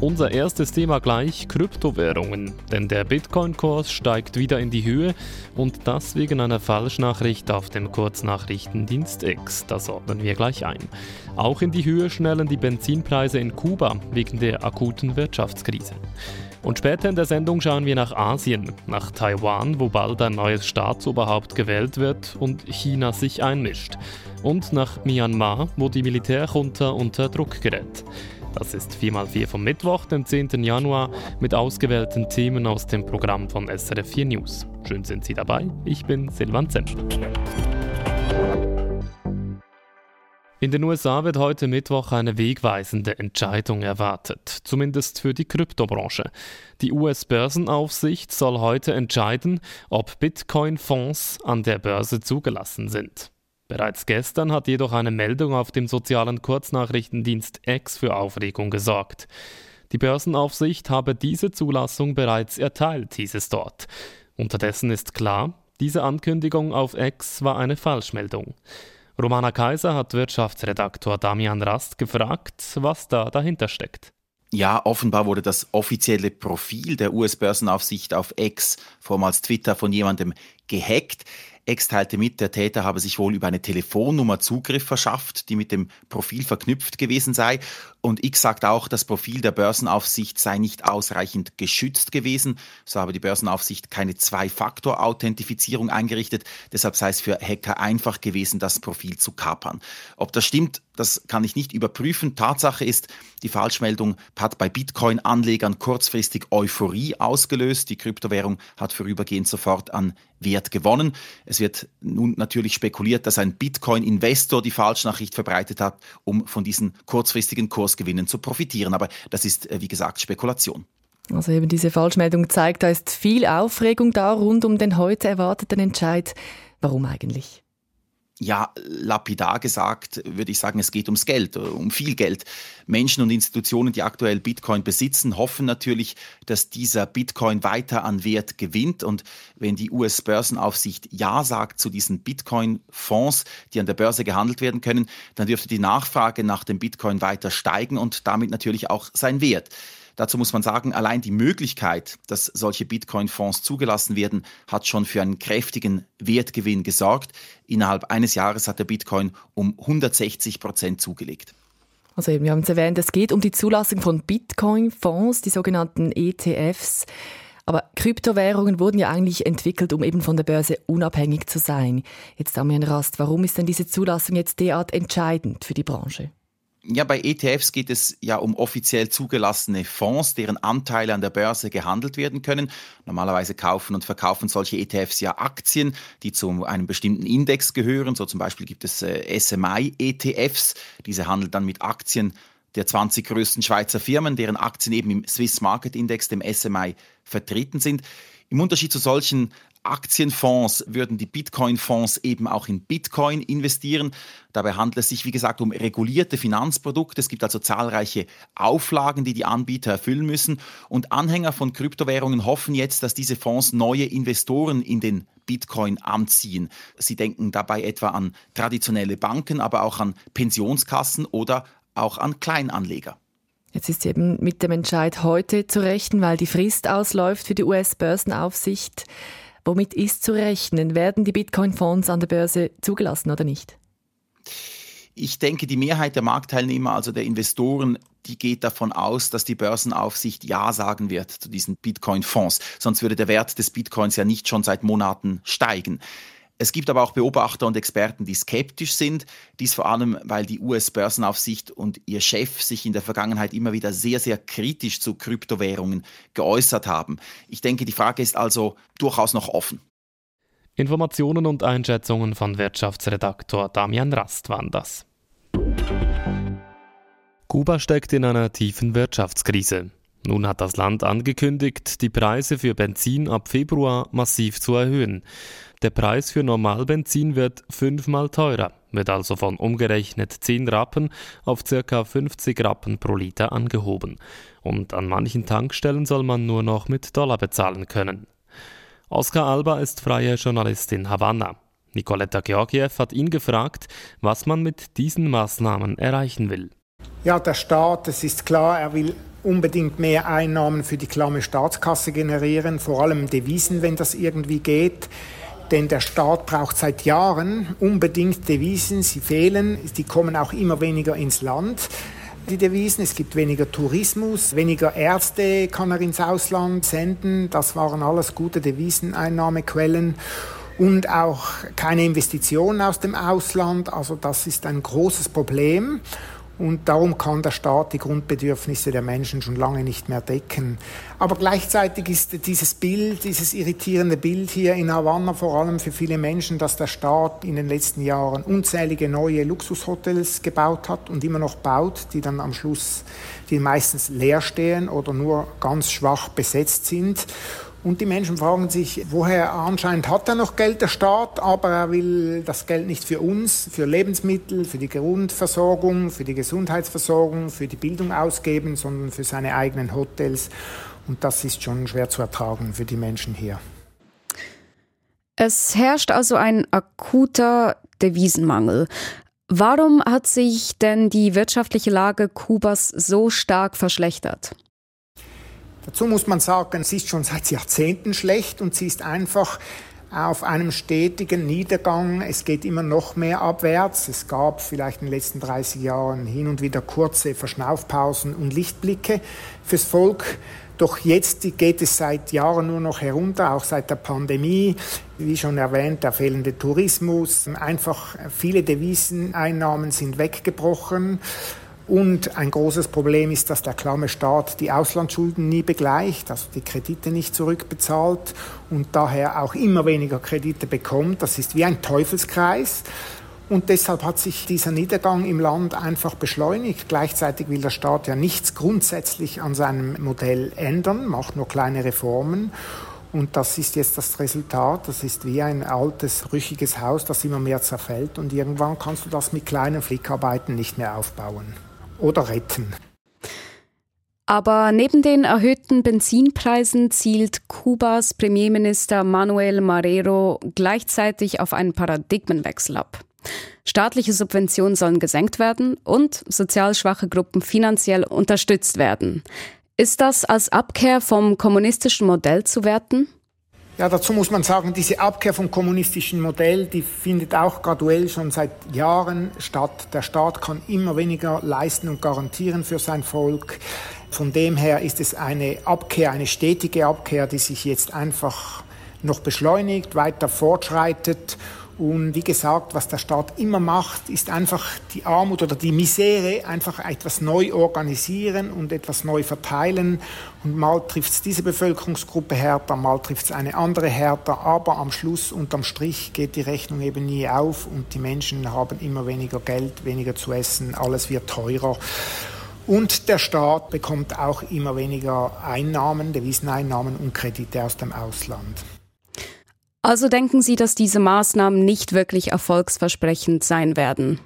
Unser erstes Thema gleich Kryptowährungen, denn der Bitcoin-Kurs steigt wieder in die Höhe und das wegen einer Falschnachricht auf dem Kurznachrichtendienst X. Das ordnen wir gleich ein. Auch in die Höhe schnellen die Benzinpreise in Kuba wegen der akuten Wirtschaftskrise. Und später in der Sendung schauen wir nach Asien, nach Taiwan, wo bald ein neues Staatsoberhaupt gewählt wird und China sich einmischt. Und nach Myanmar, wo die Militärjunta unter Druck gerät. Das ist 4x4 vom Mittwoch, den 10. Januar, mit ausgewählten Themen aus dem Programm von SRF 4 News. Schön sind Sie dabei. Ich bin Silvan Zensch. In den USA wird heute Mittwoch eine wegweisende Entscheidung erwartet, zumindest für die Kryptobranche. Die US-Börsenaufsicht soll heute entscheiden, ob Bitcoin-Fonds an der Börse zugelassen sind. Bereits gestern hat jedoch eine Meldung auf dem sozialen Kurznachrichtendienst X für Aufregung gesorgt. Die Börsenaufsicht habe diese Zulassung bereits erteilt, hieß es dort. Unterdessen ist klar, diese Ankündigung auf X war eine Falschmeldung. Romana Kaiser hat Wirtschaftsredaktor Damian Rast gefragt, was da dahinter steckt. Ja, offenbar wurde das offizielle Profil der US-Börsenaufsicht auf X, vormals Twitter, von jemandem gehackt. Ex teilte mit, der Täter habe sich wohl über eine Telefonnummer Zugriff verschafft, die mit dem Profil verknüpft gewesen sei. Und X sagt auch, das Profil der Börsenaufsicht sei nicht ausreichend geschützt gewesen. So habe die Börsenaufsicht keine Zwei-Faktor-Authentifizierung eingerichtet. Deshalb sei es für Hacker einfach gewesen, das Profil zu kapern. Ob das stimmt, das kann ich nicht überprüfen. Tatsache ist, die Falschmeldung hat bei Bitcoin-Anlegern kurzfristig Euphorie ausgelöst. Die Kryptowährung hat vorübergehend sofort an Wert gewonnen. Es wird nun natürlich spekuliert, dass ein Bitcoin-Investor die Falschnachricht verbreitet hat, um von diesen kurzfristigen Kursgewinnen zu profitieren. Aber das ist, äh, wie gesagt, Spekulation. Also eben diese Falschmeldung zeigt, da ist viel Aufregung da rund um den heute erwarteten Entscheid. Warum eigentlich? Ja, lapidar gesagt, würde ich sagen, es geht ums Geld, um viel Geld. Menschen und Institutionen, die aktuell Bitcoin besitzen, hoffen natürlich, dass dieser Bitcoin weiter an Wert gewinnt. Und wenn die US-Börsenaufsicht Ja sagt zu diesen Bitcoin-Fonds, die an der Börse gehandelt werden können, dann dürfte die Nachfrage nach dem Bitcoin weiter steigen und damit natürlich auch sein Wert. Dazu muss man sagen, allein die Möglichkeit, dass solche Bitcoin-Fonds zugelassen werden, hat schon für einen kräftigen Wertgewinn gesorgt. Innerhalb eines Jahres hat der Bitcoin um 160 Prozent zugelegt. Also eben, wir haben es erwähnt, es geht um die Zulassung von Bitcoin-Fonds, die sogenannten ETFs. Aber Kryptowährungen wurden ja eigentlich entwickelt, um eben von der Börse unabhängig zu sein. Jetzt haben wir einen Rast. Warum ist denn diese Zulassung jetzt derart entscheidend für die Branche? Ja, bei ETFs geht es ja um offiziell zugelassene Fonds, deren Anteile an der Börse gehandelt werden können. Normalerweise kaufen und verkaufen solche ETFs ja Aktien, die zu einem bestimmten Index gehören. So zum Beispiel gibt es äh, SMI-ETFs. Diese handeln dann mit Aktien der 20 größten Schweizer Firmen, deren Aktien eben im Swiss Market Index, dem SMI, vertreten sind. Im Unterschied zu solchen Aktienfonds würden die Bitcoin-Fonds eben auch in Bitcoin investieren. Dabei handelt es sich, wie gesagt, um regulierte Finanzprodukte. Es gibt also zahlreiche Auflagen, die die Anbieter erfüllen müssen. Und Anhänger von Kryptowährungen hoffen jetzt, dass diese Fonds neue Investoren in den Bitcoin anziehen. Sie denken dabei etwa an traditionelle Banken, aber auch an Pensionskassen oder auch an Kleinanleger. Jetzt ist eben mit dem Entscheid heute zu rechnen, weil die Frist ausläuft für die US-Börsenaufsicht. Womit ist zu rechnen? Werden die Bitcoin-Fonds an der Börse zugelassen oder nicht? Ich denke, die Mehrheit der Marktteilnehmer, also der Investoren, die geht davon aus, dass die Börsenaufsicht Ja sagen wird zu diesen Bitcoin-Fonds. Sonst würde der Wert des Bitcoins ja nicht schon seit Monaten steigen. Es gibt aber auch Beobachter und Experten, die skeptisch sind. Dies vor allem, weil die US-Börsenaufsicht und ihr Chef sich in der Vergangenheit immer wieder sehr, sehr kritisch zu Kryptowährungen geäußert haben. Ich denke, die Frage ist also durchaus noch offen. Informationen und Einschätzungen von Wirtschaftsredaktor Damian Rast waren das. Kuba steckt in einer tiefen Wirtschaftskrise. Nun hat das Land angekündigt, die Preise für Benzin ab Februar massiv zu erhöhen. Der Preis für Normalbenzin wird fünfmal teurer, wird also von umgerechnet 10 Rappen auf ca. 50 Rappen pro Liter angehoben. Und an manchen Tankstellen soll man nur noch mit Dollar bezahlen können. Oscar Alba ist freie Journalist in Havanna. Nicoletta Georgiev hat ihn gefragt, was man mit diesen Maßnahmen erreichen will. Ja, der Staat, es ist klar, er will unbedingt mehr Einnahmen für die klamme Staatskasse generieren, vor allem Devisen, wenn das irgendwie geht. Denn der Staat braucht seit Jahren unbedingt Devisen, sie fehlen, die kommen auch immer weniger ins Land die Devisen. Es gibt weniger Tourismus, weniger Ärzte kann er ins Ausland senden. Das waren alles gute Deviseneinnahmequellen und auch keine Investitionen aus dem Ausland. Also das ist ein großes Problem. Und darum kann der Staat die Grundbedürfnisse der Menschen schon lange nicht mehr decken. Aber gleichzeitig ist dieses Bild, dieses irritierende Bild hier in Havanna vor allem für viele Menschen, dass der Staat in den letzten Jahren unzählige neue Luxushotels gebaut hat und immer noch baut, die dann am Schluss, die meistens leer stehen oder nur ganz schwach besetzt sind. Und die Menschen fragen sich, woher anscheinend hat er noch Geld, der Staat, aber er will das Geld nicht für uns, für Lebensmittel, für die Grundversorgung, für die Gesundheitsversorgung, für die Bildung ausgeben, sondern für seine eigenen Hotels. Und das ist schon schwer zu ertragen für die Menschen hier. Es herrscht also ein akuter Devisenmangel. Warum hat sich denn die wirtschaftliche Lage Kubas so stark verschlechtert? Dazu muss man sagen, sie ist schon seit Jahrzehnten schlecht und sie ist einfach auf einem stetigen Niedergang. Es geht immer noch mehr abwärts. Es gab vielleicht in den letzten 30 Jahren hin und wieder kurze Verschnaufpausen und Lichtblicke fürs Volk. Doch jetzt geht es seit Jahren nur noch herunter, auch seit der Pandemie. Wie schon erwähnt, der fehlende Tourismus, einfach viele Deviseneinnahmen sind weggebrochen. Und ein großes Problem ist, dass der klamme Staat die Auslandsschulden nie begleicht, also die Kredite nicht zurückbezahlt und daher auch immer weniger Kredite bekommt. Das ist wie ein Teufelskreis. Und deshalb hat sich dieser Niedergang im Land einfach beschleunigt. Gleichzeitig will der Staat ja nichts grundsätzlich an seinem Modell ändern, macht nur kleine Reformen. Und das ist jetzt das Resultat. Das ist wie ein altes, rüchiges Haus, das immer mehr zerfällt. Und irgendwann kannst du das mit kleinen Flickarbeiten nicht mehr aufbauen oder retten. Aber neben den erhöhten Benzinpreisen zielt Kubas Premierminister Manuel Marrero gleichzeitig auf einen Paradigmenwechsel ab. Staatliche Subventionen sollen gesenkt werden und sozial schwache Gruppen finanziell unterstützt werden. Ist das als Abkehr vom kommunistischen Modell zu werten? Ja, dazu muss man sagen, diese Abkehr vom kommunistischen Modell, die findet auch graduell schon seit Jahren statt. Der Staat kann immer weniger leisten und garantieren für sein Volk. Von dem her ist es eine Abkehr, eine stetige Abkehr, die sich jetzt einfach noch beschleunigt, weiter fortschreitet und wie gesagt, was der Staat immer macht, ist einfach die Armut oder die Misere einfach etwas neu organisieren und etwas neu verteilen. Und mal trifft es diese Bevölkerungsgruppe härter, mal trifft es eine andere härter. Aber am Schluss, unterm Strich, geht die Rechnung eben nie auf und die Menschen haben immer weniger Geld, weniger zu essen, alles wird teurer. Und der Staat bekommt auch immer weniger Einnahmen, Deviseneinnahmen und Kredite aus dem Ausland. Also denken Sie, dass diese Maßnahmen nicht wirklich erfolgsversprechend sein werden?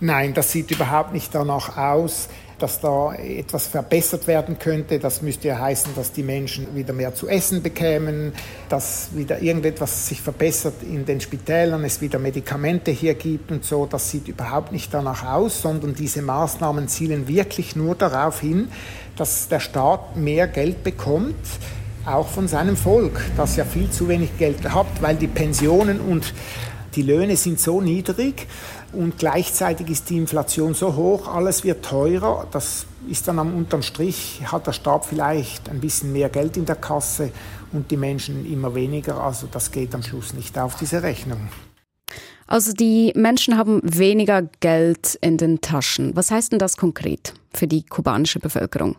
Nein, das sieht überhaupt nicht danach aus, dass da etwas verbessert werden könnte. Das müsste ja heißen, dass die Menschen wieder mehr zu essen bekämen, dass wieder irgendetwas sich verbessert in den Spitälern, es wieder Medikamente hier gibt und so. Das sieht überhaupt nicht danach aus, sondern diese Maßnahmen zielen wirklich nur darauf hin, dass der Staat mehr Geld bekommt auch von seinem Volk, das ja viel zu wenig Geld hat, weil die Pensionen und die Löhne sind so niedrig und gleichzeitig ist die Inflation so hoch, alles wird teurer. Das ist dann am unterm Strich, hat der Staat vielleicht ein bisschen mehr Geld in der Kasse und die Menschen immer weniger. Also das geht am Schluss nicht auf diese Rechnung. Also die Menschen haben weniger Geld in den Taschen. Was heißt denn das konkret für die kubanische Bevölkerung?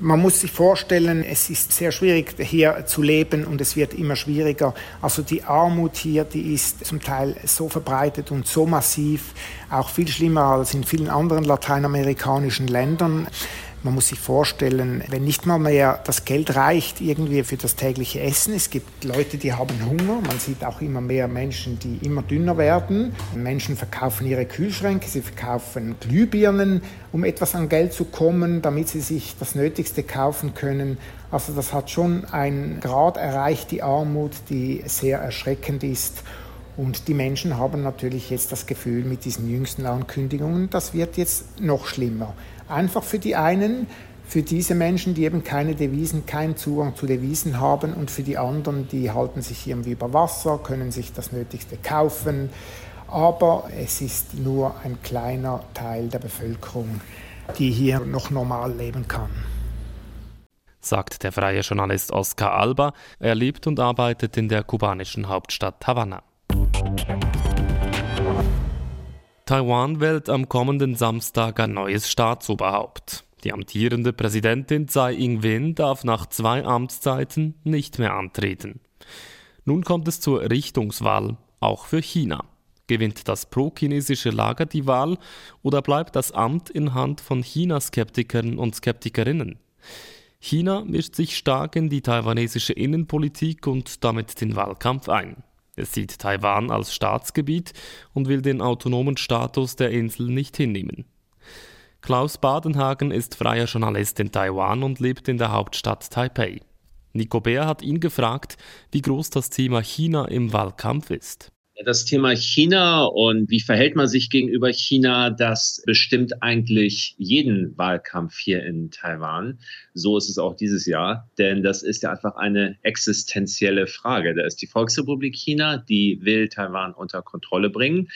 Man muss sich vorstellen, es ist sehr schwierig hier zu leben und es wird immer schwieriger. Also die Armut hier, die ist zum Teil so verbreitet und so massiv, auch viel schlimmer als in vielen anderen lateinamerikanischen Ländern. Man muss sich vorstellen, wenn nicht mal mehr das Geld reicht irgendwie für das tägliche Essen. Es gibt Leute, die haben Hunger. Man sieht auch immer mehr Menschen, die immer dünner werden. Menschen verkaufen ihre Kühlschränke, sie verkaufen Glühbirnen, um etwas an Geld zu kommen, damit sie sich das Nötigste kaufen können. Also das hat schon einen Grad erreicht, die Armut, die sehr erschreckend ist. Und die Menschen haben natürlich jetzt das Gefühl mit diesen jüngsten Ankündigungen, das wird jetzt noch schlimmer. Einfach für die einen, für diese Menschen, die eben keine Devisen, keinen Zugang zu Devisen haben und für die anderen, die halten sich irgendwie über Wasser, können sich das Nötigste kaufen. Aber es ist nur ein kleiner Teil der Bevölkerung, die hier noch normal leben kann. Sagt der freie Journalist Oscar Alba. Er lebt und arbeitet in der kubanischen Hauptstadt Havanna. Taiwan wählt am kommenden Samstag ein neues Staatsoberhaupt. Die amtierende Präsidentin Tsai Ing-wen darf nach zwei Amtszeiten nicht mehr antreten. Nun kommt es zur Richtungswahl, auch für China. Gewinnt das pro-chinesische Lager die Wahl oder bleibt das Amt in Hand von China-Skeptikern und Skeptikerinnen? China mischt sich stark in die taiwanesische Innenpolitik und damit den Wahlkampf ein. Es sieht Taiwan als Staatsgebiet und will den autonomen Status der Insel nicht hinnehmen. Klaus Badenhagen ist freier Journalist in Taiwan und lebt in der Hauptstadt Taipei. Nico Bär hat ihn gefragt, wie groß das Thema China im Wahlkampf ist. Das Thema China und wie verhält man sich gegenüber China, das bestimmt eigentlich jeden Wahlkampf hier in Taiwan. So ist es auch dieses Jahr, denn das ist ja einfach eine existenzielle Frage. Da ist die Volksrepublik China, die will Taiwan unter Kontrolle bringen.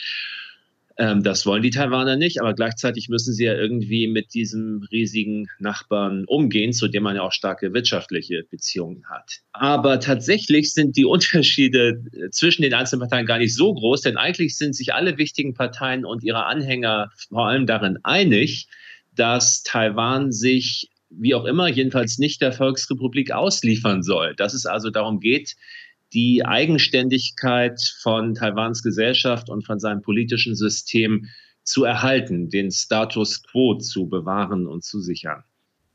Ähm, das wollen die Taiwaner nicht, aber gleichzeitig müssen sie ja irgendwie mit diesem riesigen Nachbarn umgehen, zu dem man ja auch starke wirtschaftliche Beziehungen hat. Aber tatsächlich sind die Unterschiede äh, zwischen den einzelnen Parteien gar nicht so groß, denn eigentlich sind sich alle wichtigen Parteien und ihre Anhänger vor allem darin einig, dass Taiwan sich wie auch immer, jedenfalls nicht der Volksrepublik ausliefern soll. Dass es also darum geht, die Eigenständigkeit von Taiwans Gesellschaft und von seinem politischen System zu erhalten, den Status quo zu bewahren und zu sichern.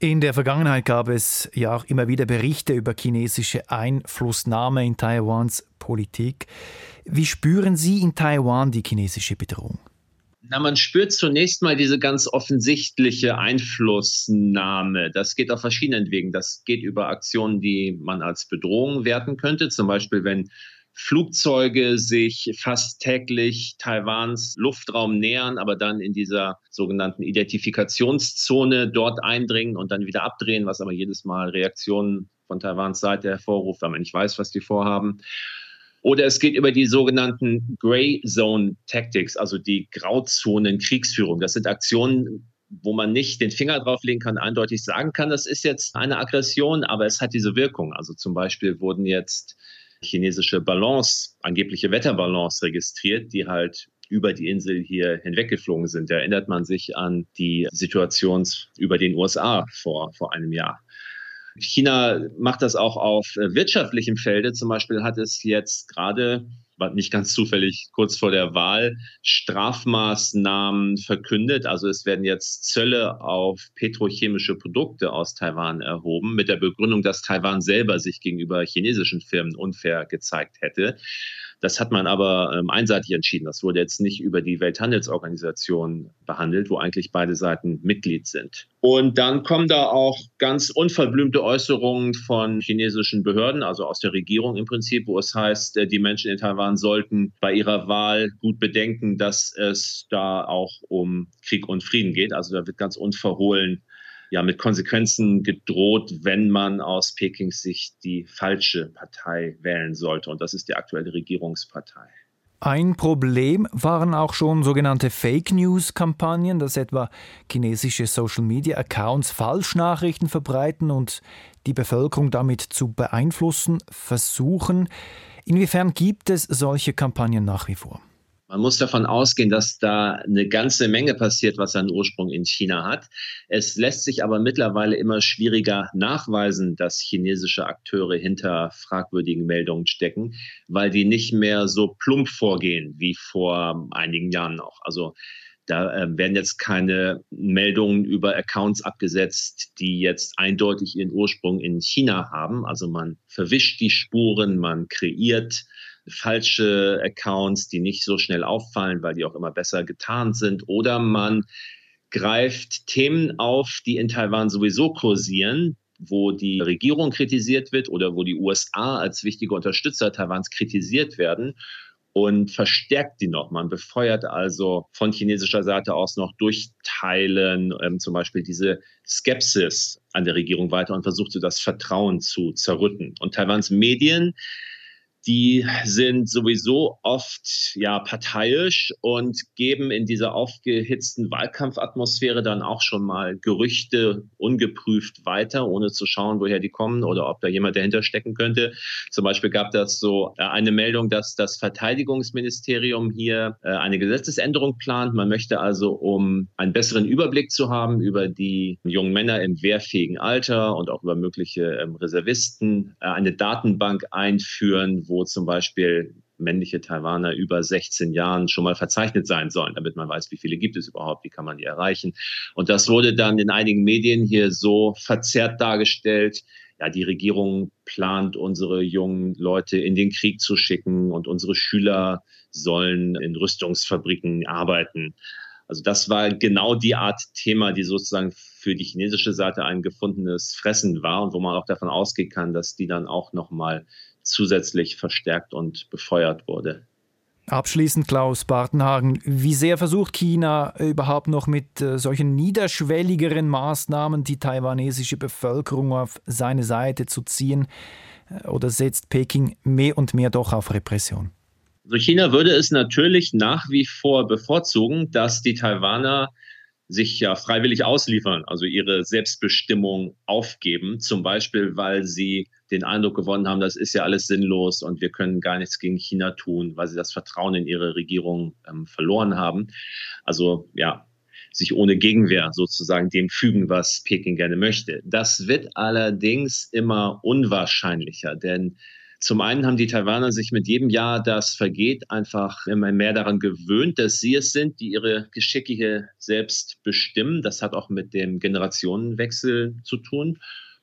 In der Vergangenheit gab es ja auch immer wieder Berichte über chinesische Einflussnahme in Taiwans Politik. Wie spüren Sie in Taiwan die chinesische Bedrohung? Na, man spürt zunächst mal diese ganz offensichtliche Einflussnahme. Das geht auf verschiedenen Wegen. Das geht über Aktionen, die man als Bedrohung werten könnte. Zum Beispiel, wenn Flugzeuge sich fast täglich Taiwans Luftraum nähern, aber dann in dieser sogenannten Identifikationszone dort eindringen und dann wieder abdrehen, was aber jedes Mal Reaktionen von Taiwans Seite hervorruft, weil man nicht weiß, was die vorhaben. Oder es geht über die sogenannten Gray Zone Tactics, also die Grauzonen Kriegsführung. Das sind Aktionen, wo man nicht den Finger drauflegen kann, eindeutig sagen kann, das ist jetzt eine Aggression, aber es hat diese Wirkung. Also zum Beispiel wurden jetzt chinesische Ballons, angebliche Wetterballons registriert, die halt über die Insel hier hinweggeflogen sind. Da erinnert man sich an die Situation über den USA vor, vor einem Jahr. China macht das auch auf äh, wirtschaftlichem Felde. Zum Beispiel hat es jetzt gerade nicht ganz zufällig kurz vor der Wahl Strafmaßnahmen verkündet. Also es werden jetzt Zölle auf petrochemische Produkte aus Taiwan erhoben, mit der Begründung, dass Taiwan selber sich gegenüber chinesischen Firmen unfair gezeigt hätte. Das hat man aber ähm, einseitig entschieden. Das wurde jetzt nicht über die Welthandelsorganisation behandelt, wo eigentlich beide Seiten Mitglied sind. Und dann kommen da auch ganz unverblümte Äußerungen von chinesischen Behörden, also aus der Regierung im Prinzip, wo es heißt, äh, die Menschen in Taiwan sollten bei ihrer Wahl gut bedenken, dass es da auch um Krieg und Frieden geht. Also da wird ganz unverhohlen ja mit Konsequenzen gedroht, wenn man aus Pekings Sicht die falsche Partei wählen sollte. Und das ist die aktuelle Regierungspartei. Ein Problem waren auch schon sogenannte Fake News-Kampagnen, dass etwa chinesische Social-Media-Accounts Falschnachrichten verbreiten und die Bevölkerung damit zu beeinflussen versuchen. Inwiefern gibt es solche Kampagnen nach wie vor? Man muss davon ausgehen, dass da eine ganze Menge passiert, was seinen Ursprung in China hat. Es lässt sich aber mittlerweile immer schwieriger nachweisen, dass chinesische Akteure hinter fragwürdigen Meldungen stecken, weil die nicht mehr so plump vorgehen wie vor einigen Jahren noch. Also da äh, werden jetzt keine Meldungen über Accounts abgesetzt, die jetzt eindeutig ihren Ursprung in China haben. Also man verwischt die Spuren, man kreiert falsche Accounts, die nicht so schnell auffallen, weil die auch immer besser getarnt sind. Oder man greift Themen auf, die in Taiwan sowieso kursieren, wo die Regierung kritisiert wird oder wo die USA als wichtige Unterstützer Taiwans kritisiert werden und verstärkt die noch. Man befeuert also von chinesischer Seite aus noch durch Teilen ähm, zum Beispiel diese Skepsis an der Regierung weiter und versucht so das Vertrauen zu zerrütten. Und Taiwans Medien die sind sowieso oft ja parteiisch und geben in dieser aufgehitzten Wahlkampfatmosphäre dann auch schon mal Gerüchte ungeprüft weiter, ohne zu schauen, woher die kommen oder ob da jemand dahinter stecken könnte. Zum Beispiel gab das so äh, eine Meldung, dass das Verteidigungsministerium hier äh, eine Gesetzesänderung plant. Man möchte also, um einen besseren Überblick zu haben über die jungen Männer im wehrfähigen Alter und auch über mögliche ähm, Reservisten, äh, eine Datenbank einführen, wo zum Beispiel männliche Taiwaner über 16 Jahren schon mal verzeichnet sein sollen, damit man weiß, wie viele gibt es überhaupt, wie kann man die erreichen. Und das wurde dann in einigen Medien hier so verzerrt dargestellt. Ja, die Regierung plant, unsere jungen Leute in den Krieg zu schicken und unsere Schüler sollen in Rüstungsfabriken arbeiten. Also das war genau die Art Thema, die sozusagen für die chinesische Seite ein gefundenes Fressen war und wo man auch davon ausgehen kann, dass die dann auch nochmal zusätzlich verstärkt und befeuert wurde. Abschließend, Klaus Bartenhagen, wie sehr versucht China überhaupt noch mit äh, solchen niederschwelligeren Maßnahmen die taiwanesische Bevölkerung auf seine Seite zu ziehen? Äh, oder setzt Peking mehr und mehr doch auf Repression? Also China würde es natürlich nach wie vor bevorzugen, dass die Taiwaner sich ja freiwillig ausliefern, also ihre Selbstbestimmung aufgeben, zum Beispiel, weil sie den Eindruck gewonnen haben, das ist ja alles sinnlos und wir können gar nichts gegen China tun, weil sie das Vertrauen in ihre Regierung ähm, verloren haben. Also ja, sich ohne Gegenwehr sozusagen dem fügen, was Peking gerne möchte. Das wird allerdings immer unwahrscheinlicher, denn zum einen haben die Taiwaner sich mit jedem Jahr, das vergeht, einfach immer mehr daran gewöhnt, dass sie es sind, die ihre Geschicke hier selbst bestimmen. Das hat auch mit dem Generationenwechsel zu tun.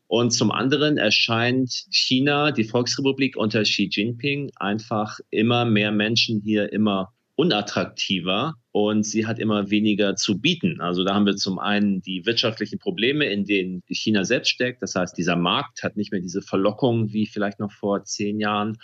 Und zum anderen erscheint China, die Volksrepublik unter Xi Jinping, einfach immer mehr Menschen hier immer unattraktiver und sie hat immer weniger zu bieten. Also da haben wir zum einen die wirtschaftlichen Probleme, in denen China selbst steckt. Das heißt, dieser Markt hat nicht mehr diese Verlockung wie vielleicht noch vor zehn Jahren.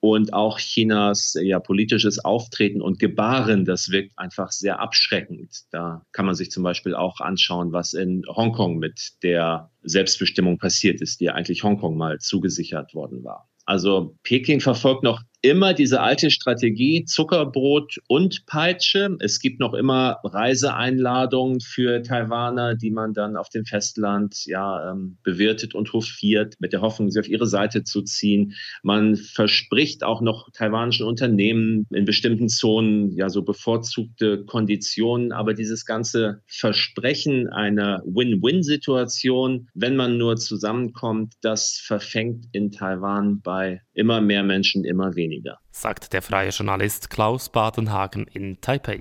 Und auch Chinas ja, politisches Auftreten und Gebaren, das wirkt einfach sehr abschreckend. Da kann man sich zum Beispiel auch anschauen, was in Hongkong mit der Selbstbestimmung passiert ist, die eigentlich Hongkong mal zugesichert worden war. Also Peking verfolgt noch immer diese alte Strategie Zuckerbrot und Peitsche. Es gibt noch immer Reiseeinladungen für Taiwaner, die man dann auf dem Festland ja ähm, bewirtet und hofiert, mit der Hoffnung, sie auf ihre Seite zu ziehen. Man verspricht auch noch taiwanischen Unternehmen in bestimmten Zonen ja so bevorzugte Konditionen, aber dieses ganze Versprechen einer Win-Win-Situation, wenn man nur zusammenkommt, das verfängt in Taiwan bei immer mehr Menschen immer weniger weniger, sagt der freie Journalist Klaus Badenhagen in Taipei.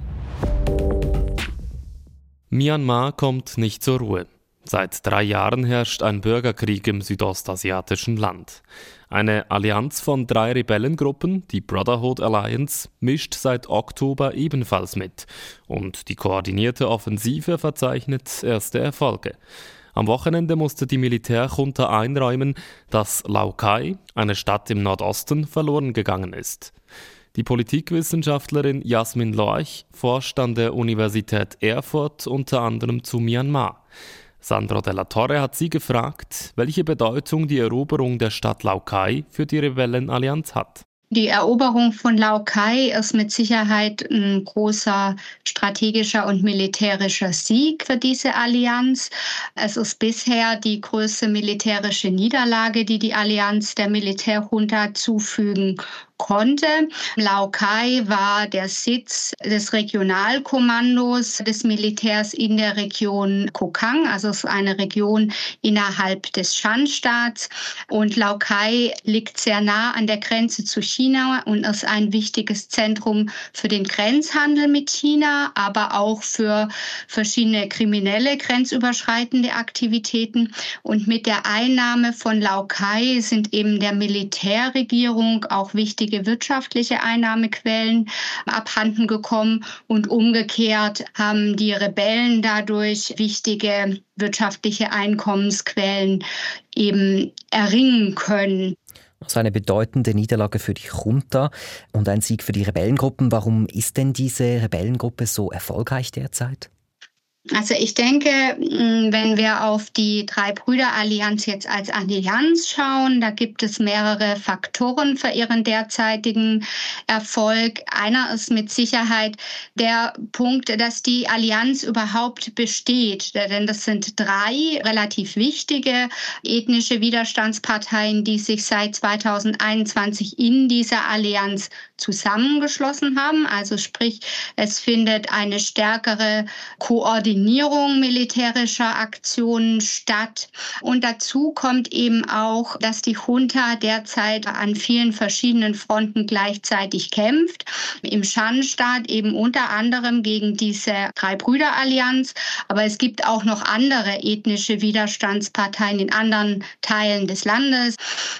Myanmar kommt nicht zur Ruhe. Seit drei Jahren herrscht ein Bürgerkrieg im südostasiatischen Land. Eine Allianz von drei Rebellengruppen, die Brotherhood Alliance, mischt seit Oktober ebenfalls mit und die koordinierte Offensive verzeichnet erste Erfolge. Am Wochenende musste die Militärjunta einräumen, dass Laukai, eine Stadt im Nordosten, verloren gegangen ist. Die Politikwissenschaftlerin Jasmin Lorch forscht an der Universität Erfurt unter anderem zu Myanmar. Sandro della Torre hat sie gefragt, welche Bedeutung die Eroberung der Stadt Laukai für die Rebellenallianz hat. Die Eroberung von Laokai ist mit Sicherheit ein großer strategischer und militärischer Sieg für diese Allianz. Es ist bisher die größte militärische Niederlage, die die Allianz der Militärjunta zufügen konnte. Laokai war der Sitz des Regionalkommandos des Militärs in der Region Kokang, also eine Region innerhalb des Shan-Staats. Und Laokai liegt sehr nah an der Grenze zu China und ist ein wichtiges Zentrum für den Grenzhandel mit China, aber auch für verschiedene kriminelle grenzüberschreitende Aktivitäten. Und mit der Einnahme von Laokai sind eben der Militärregierung auch wichtige wichtige wirtschaftliche Einnahmequellen abhanden gekommen und umgekehrt haben die Rebellen dadurch wichtige wirtschaftliche Einkommensquellen eben erringen können. Also eine bedeutende Niederlage für die Junta und ein Sieg für die Rebellengruppen. Warum ist denn diese Rebellengruppe so erfolgreich derzeit? Also ich denke, mm, wenn wir auf die Drei-Brüder-Allianz jetzt als Allianz schauen, da gibt es mehrere Faktoren für ihren derzeitigen Erfolg. Einer ist mit Sicherheit der Punkt, dass die Allianz überhaupt besteht. Denn das sind drei relativ wichtige ethnische Widerstandsparteien, die sich seit 2021 in dieser Allianz zusammengeschlossen haben. Also sprich, es findet eine stärkere Koordinierung militärischer Aktionen statt. Und dazu kommt eben auch, dass die Junta derzeit an vielen verschiedenen Fronten gleichzeitig kämpft. Im Schanstaat eben unter anderem gegen diese Drei-Brüder-Allianz. Aber es gibt auch noch andere ethnische Widerstandsparteien in anderen Teilen des Landes.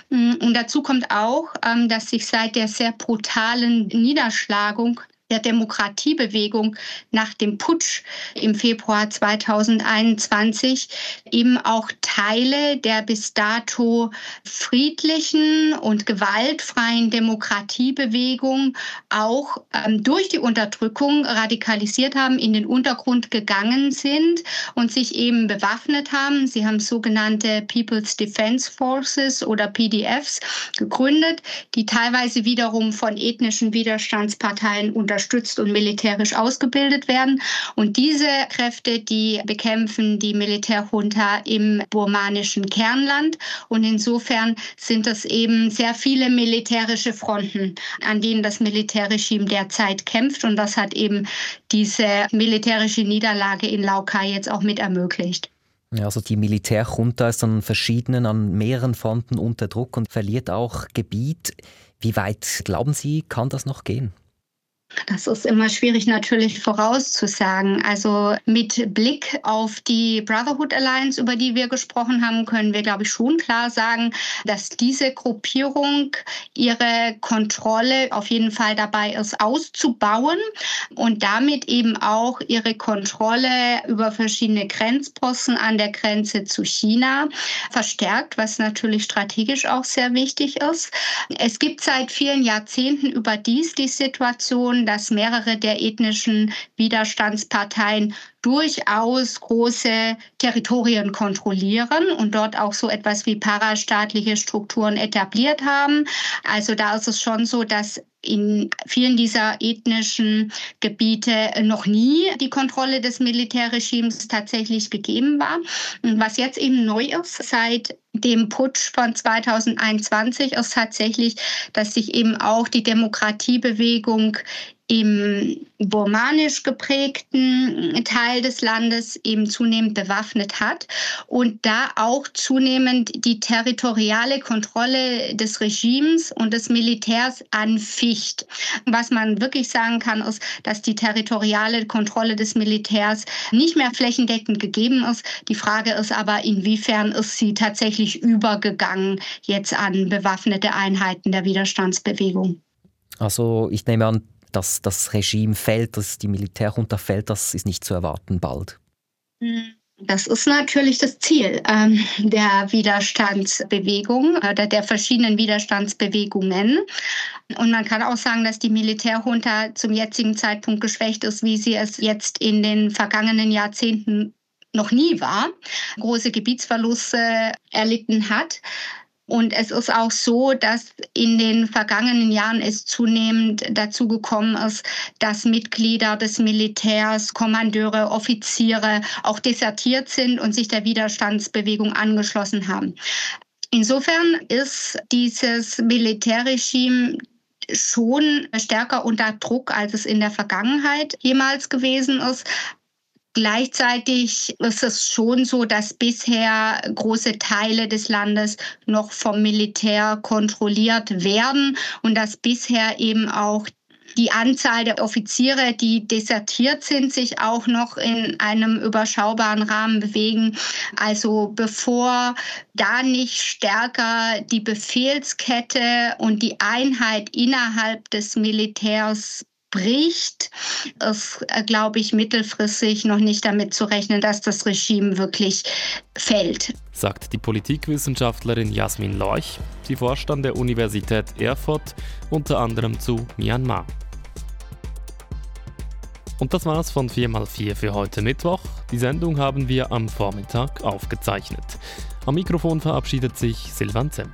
Und dazu kommt auch, ähm, dass sich seit der sehr brutalen brutalen Niederschlagung der Demokratiebewegung nach dem Putsch im Februar 2021 eben auch Teile der bis dato friedlichen und gewaltfreien Demokratiebewegung auch ähm, durch die Unterdrückung radikalisiert haben, in den Untergrund gegangen sind und sich eben bewaffnet haben. Sie haben sogenannte People's Defense Forces oder PDFs gegründet, die teilweise wiederum von ethnischen Widerstandsparteien unterstützt unterstützt und militärisch ausgebildet werden. Und diese Kräfte, die bekämpfen die Militärjunta im burmanischen Kernland. Und insofern sind es eben sehr viele militärische Fronten, an denen das Militärregime derzeit kämpft. Und das hat eben diese militärische Niederlage in Laukai jetzt auch mit ermöglicht. Also die Militärjunta ist an verschiedenen, an mehreren Fronten unter Druck und verliert auch Gebiet. Wie weit glauben Sie, kann das noch gehen? Das ist immer schwierig natürlich vorauszusagen. Also mit Blick auf die Brotherhood Alliance, über die wir gesprochen haben, können wir, glaube ich, schon klar sagen, dass diese Gruppierung ihre Kontrolle auf jeden Fall dabei ist, auszubauen und damit eben auch ihre Kontrolle über verschiedene Grenzposten an der Grenze zu China verstärkt, was natürlich strategisch auch sehr wichtig ist. Es gibt seit vielen Jahrzehnten überdies die Situation, dass mehrere der ethnischen Widerstandsparteien durchaus große Territorien kontrollieren und dort auch so etwas wie parastaatliche Strukturen etabliert haben. Also da ist es schon so, dass in vielen dieser ethnischen Gebiete noch nie die Kontrolle des Militärregimes tatsächlich gegeben war. Und was jetzt eben neu ist seit dem Putsch von 2021 ist tatsächlich, dass sich eben auch die Demokratiebewegung im burmanisch geprägten Teil des Landes eben zunehmend bewaffnet hat und da auch zunehmend die territoriale Kontrolle des Regimes und des Militärs anficht. Was man wirklich sagen kann, ist, dass die territoriale Kontrolle des Militärs nicht mehr flächendeckend gegeben ist. Die Frage ist aber, inwiefern ist sie tatsächlich übergegangen jetzt an bewaffnete Einheiten der Widerstandsbewegung. Also ich nehme an, dass das Regime fällt, dass die Militärjunta fällt, das ist nicht zu erwarten bald. Hm, das ist natürlich das Ziel ähm, der Widerstandsbewegung oder der verschiedenen Widerstandsbewegungen. Und man kann auch sagen, dass die Militärjunta zum jetzigen Zeitpunkt geschwächt ist, wie sie es jetzt in den vergangenen Jahrzehnten noch nie war, große Gebietsverluste erlitten hat. Und es ist auch so, dass in den vergangenen Jahren es zunehmend dazu gekommen ist, dass Mitglieder des Militärs, Kommandeure, Offiziere auch desertiert sind und sich der Widerstandsbewegung angeschlossen haben. Insofern ist dieses Militärregime schon stärker unter Druck, als es in der Vergangenheit jemals gewesen ist. Gleichzeitig ist es schon so, dass bisher große Teile des Landes noch vom Militär kontrolliert werden und dass bisher eben auch die Anzahl der Offiziere, die desertiert sind, sich auch noch in einem überschaubaren Rahmen bewegen. Also bevor da nicht stärker die Befehlskette und die Einheit innerhalb des Militärs bricht, ist, äh, glaube ich, mittelfristig noch nicht damit zu rechnen, dass das Regime wirklich fällt. Sagt die Politikwissenschaftlerin Jasmin Lorch. Sie forscht an der Universität Erfurt, unter anderem zu Myanmar. Und das war's von 4x4 für heute Mittwoch. Die Sendung haben wir am Vormittag aufgezeichnet. Am Mikrofon verabschiedet sich Silvan Zemp.